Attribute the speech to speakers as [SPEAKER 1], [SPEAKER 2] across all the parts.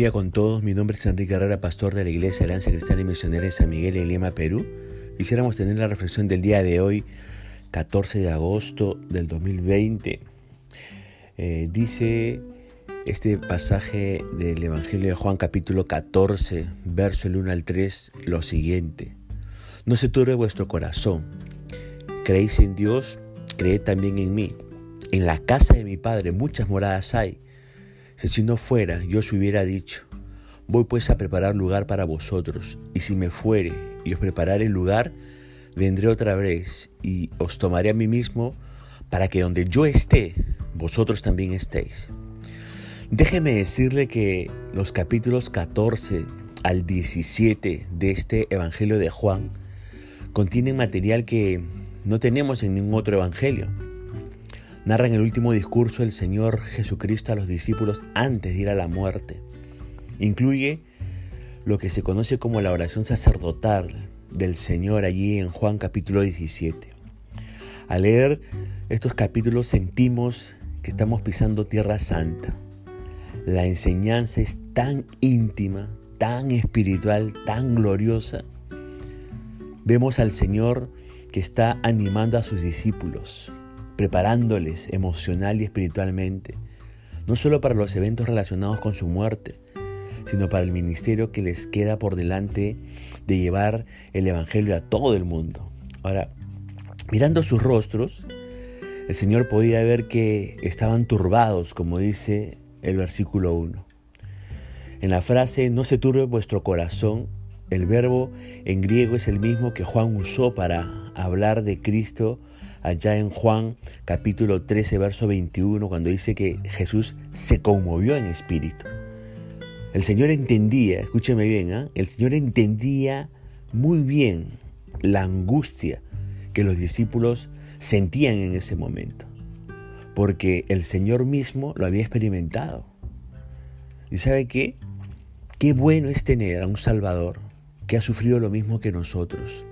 [SPEAKER 1] día con todos. Mi nombre es Enrique Herrera, pastor de la Iglesia Alianza Cristiana y Misionera de San Miguel en Lima, Perú. Quisiéramos tener la reflexión del día de hoy, 14 de agosto del 2020. Eh, dice este pasaje del Evangelio de Juan capítulo 14, verso el 1 al 3, lo siguiente. No se turbe vuestro corazón. Creéis en Dios, creed también en mí. En la casa de mi Padre muchas moradas hay si no fuera, yo os hubiera dicho, voy pues a preparar lugar para vosotros, y si me fuere y os preparare lugar, vendré otra vez y os tomaré a mí mismo, para que donde yo esté, vosotros también estéis. Déjeme decirle que los capítulos 14 al 17 de este Evangelio de Juan contienen material que no tenemos en ningún otro Evangelio narran el último discurso del Señor Jesucristo a los discípulos antes de ir a la muerte. Incluye lo que se conoce como la oración sacerdotal del Señor allí en Juan capítulo 17. Al leer estos capítulos sentimos que estamos pisando tierra santa. La enseñanza es tan íntima, tan espiritual, tan gloriosa. Vemos al Señor que está animando a sus discípulos, preparándoles emocional y espiritualmente, no solo para los eventos relacionados con su muerte, sino para el ministerio que les queda por delante de llevar el Evangelio a todo el mundo. Ahora, mirando sus rostros, el Señor podía ver que estaban turbados, como dice el versículo 1. En la frase, no se turbe vuestro corazón, el verbo en griego es el mismo que Juan usó para hablar de Cristo allá en Juan capítulo 13, verso 21, cuando dice que Jesús se conmovió en espíritu. El Señor entendía, escúcheme bien, ¿ah? el Señor entendía muy bien la angustia que los discípulos sentían en ese momento, porque el Señor mismo lo había experimentado. ¿Y sabe qué? Qué bueno es tener a un Salvador que ha sufrido lo mismo que nosotros.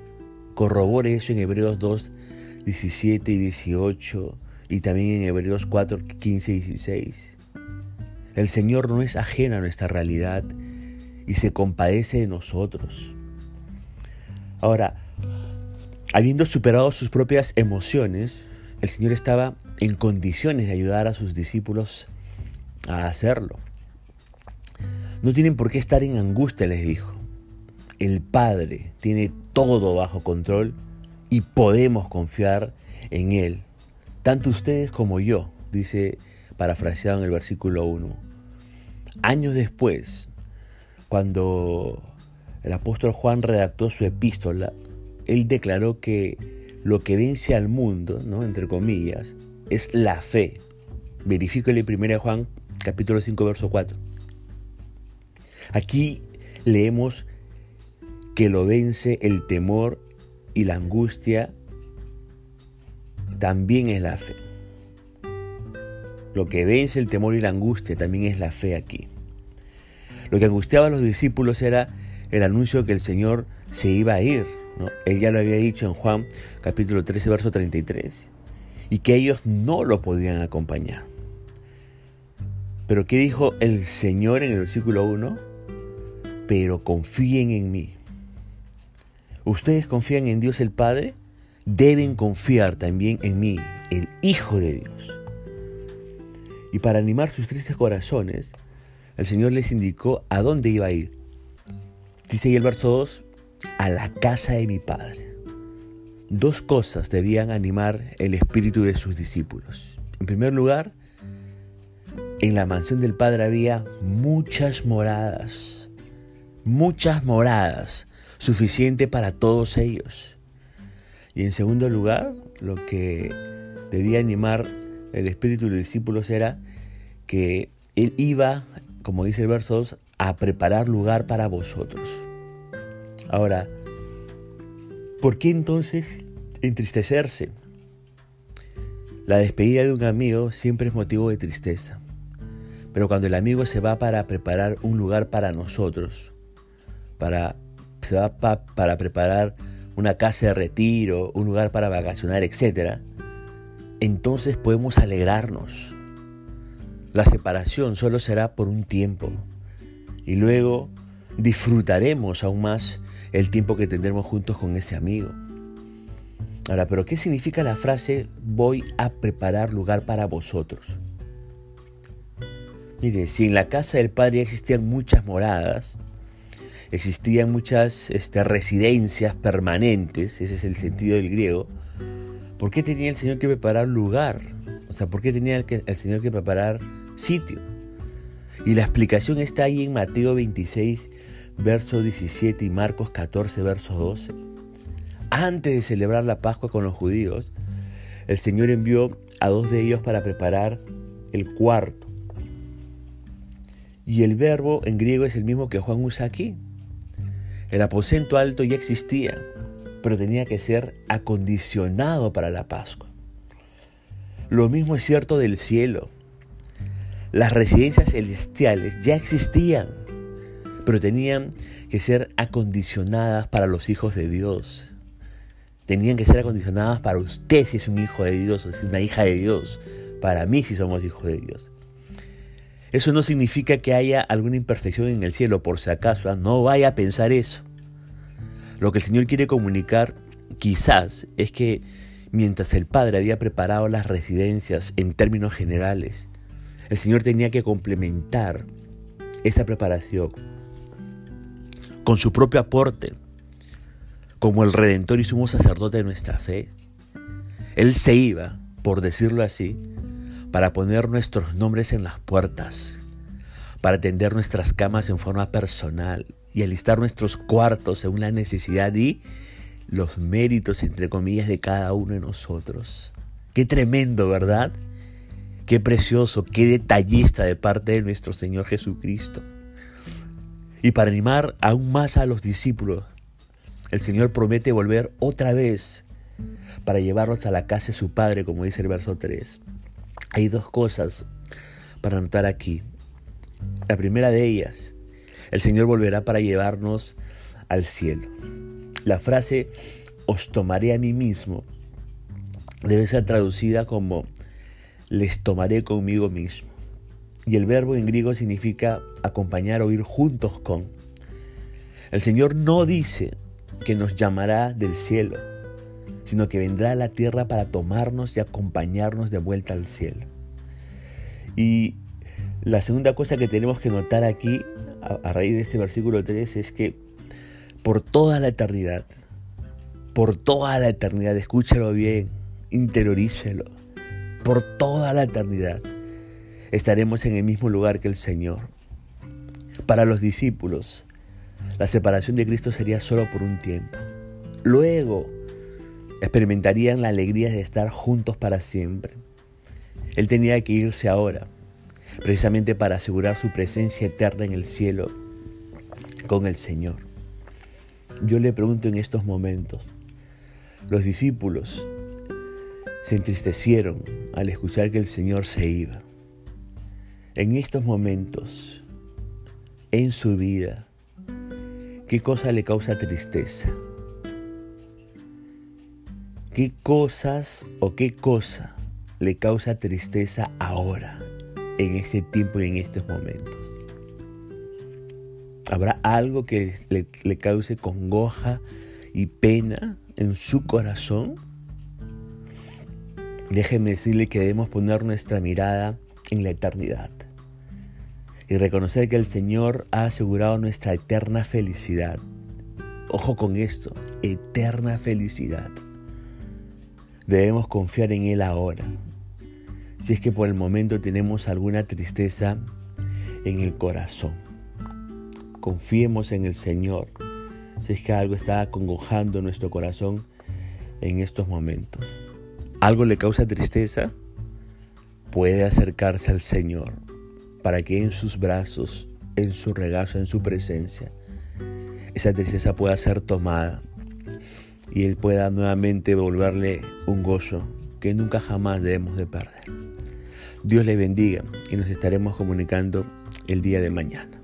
[SPEAKER 1] Corrobore eso en Hebreos 2, 17 y 18 y también en Hebreos 4, 15 y 16. El Señor no es ajeno a nuestra realidad y se compadece de nosotros. Ahora, habiendo superado sus propias emociones, el Señor estaba en condiciones de ayudar a sus discípulos a hacerlo. No tienen por qué estar en angustia, les dijo. El Padre tiene todo bajo control y podemos confiar en Él. Tanto ustedes como yo, dice parafraseado en el versículo 1. Años después, cuando el apóstol Juan redactó su epístola, él declaró que lo que vence al mundo, ¿no? entre comillas, es la fe. Verifíquele 1 Juan capítulo 5, verso 4. Aquí leemos que lo vence el temor y la angustia también es la fe. Lo que vence el temor y la angustia también es la fe aquí. Lo que angustiaba a los discípulos era el anuncio que el Señor se iba a ir. Él ya lo había dicho en Juan capítulo 13, verso 33. Y que ellos no lo podían acompañar. Pero ¿qué dijo el Señor en el versículo 1? Pero confíen en mí. ¿Ustedes confían en Dios el Padre? Deben confiar también en mí, el Hijo de Dios. Y para animar sus tristes corazones, el Señor les indicó a dónde iba a ir. Dice ahí el verso 2, a la casa de mi Padre. Dos cosas debían animar el espíritu de sus discípulos. En primer lugar, en la mansión del Padre había muchas moradas, muchas moradas suficiente para todos ellos. Y en segundo lugar, lo que debía animar el espíritu de los discípulos era que Él iba, como dice el verso 2, a preparar lugar para vosotros. Ahora, ¿por qué entonces entristecerse? La despedida de un amigo siempre es motivo de tristeza. Pero cuando el amigo se va para preparar un lugar para nosotros, para se va para preparar una casa de retiro, un lugar para vacacionar, etc., entonces podemos alegrarnos. La separación solo será por un tiempo Y luego disfrutaremos aún más el tiempo que tendremos juntos con ese amigo. Ahora, pero ¿qué significa la frase voy a preparar lugar para vosotros? Mire, si en la casa del Padre existían muchas moradas, existían muchas este, residencias permanentes, ese es el sentido del griego, ¿por qué tenía el Señor que preparar lugar? O sea, ¿por qué tenía el, el Señor que preparar sitio? Y la explicación está ahí en Mateo 26, verso 17 y Marcos 14, verso 12. Antes de celebrar la Pascua con los judíos, el Señor envió a dos de ellos para preparar el cuarto. Y el verbo en griego es el mismo que Juan usa aquí. El aposento alto ya existía, pero tenía que ser acondicionado para la Pascua. Lo mismo es cierto del cielo. Las residencias celestiales ya existían, pero tenían que ser acondicionadas para los hijos de Dios. Tenían que ser acondicionadas para usted si es un hijo de Dios o si es una hija de Dios. Para mí si somos hijos de Dios. Eso no significa que haya alguna imperfección en el cielo, por si acaso. ¿ah? No vaya a pensar eso. Lo que el Señor quiere comunicar quizás es que mientras el Padre había preparado las residencias en términos generales, el Señor tenía que complementar esa preparación con su propio aporte, como el redentor y sumo sacerdote de nuestra fe. Él se iba, por decirlo así, para poner nuestros nombres en las puertas, para tender nuestras camas en forma personal y alistar nuestros cuartos según la necesidad y los méritos, entre comillas, de cada uno de nosotros. Qué tremendo, ¿verdad? Qué precioso, qué detallista de parte de nuestro Señor Jesucristo. Y para animar aún más a los discípulos, el Señor promete volver otra vez para llevarlos a la casa de su Padre, como dice el verso 3. Hay dos cosas para anotar aquí. La primera de ellas, el Señor volverá para llevarnos al cielo. La frase os tomaré a mí mismo debe ser traducida como les tomaré conmigo mismo. Y el verbo en griego significa acompañar o ir juntos con. El Señor no dice que nos llamará del cielo, sino que vendrá a la tierra para tomarnos y acompañarnos de vuelta al cielo. Y la segunda cosa que tenemos que notar aquí, a, raíz de este versículo 3, es que por toda la eternidad, por toda la eternidad, escúchalo bien, interiorícelo, por toda la eternidad estaremos en el mismo lugar que el Señor. Para los discípulos, la separación de Cristo sería solo por un tiempo. Luego, experimentarían la alegría de estar juntos para siempre. Él tenía que irse ahora, precisamente para asegurar su presencia eterna en el cielo con el Señor. Yo le pregunto en estos momentos, los discípulos se entristecieron al escuchar que el Señor se iba. En estos momentos, en su vida, ¿qué cosa le causa tristeza? ¿Qué cosas o qué cosa le causa tristeza ahora, en este tiempo y en estos momentos? ¿Habrá algo que le, le cause congoja y pena en su corazón? Déjeme decirle que debemos poner nuestra mirada en la eternidad y reconocer que el Señor ha asegurado nuestra eterna felicidad. Ojo con esto, eterna felicidad. Debemos confiar en Él ahora. Si es que por el momento tenemos alguna tristeza en el corazón, confiemos en el Señor. Si es que algo está acongojando nuestro corazón en estos momentos. ¿Algo le causa tristeza? Puede acercarse al Señor para que en sus brazos, en su regazo, en su presencia, esa tristeza pueda ser tomada y Él pueda nuevamente volverle un gozo que nunca jamás debemos de perder. Dios le bendiga y nos estaremos comunicando el día de mañana.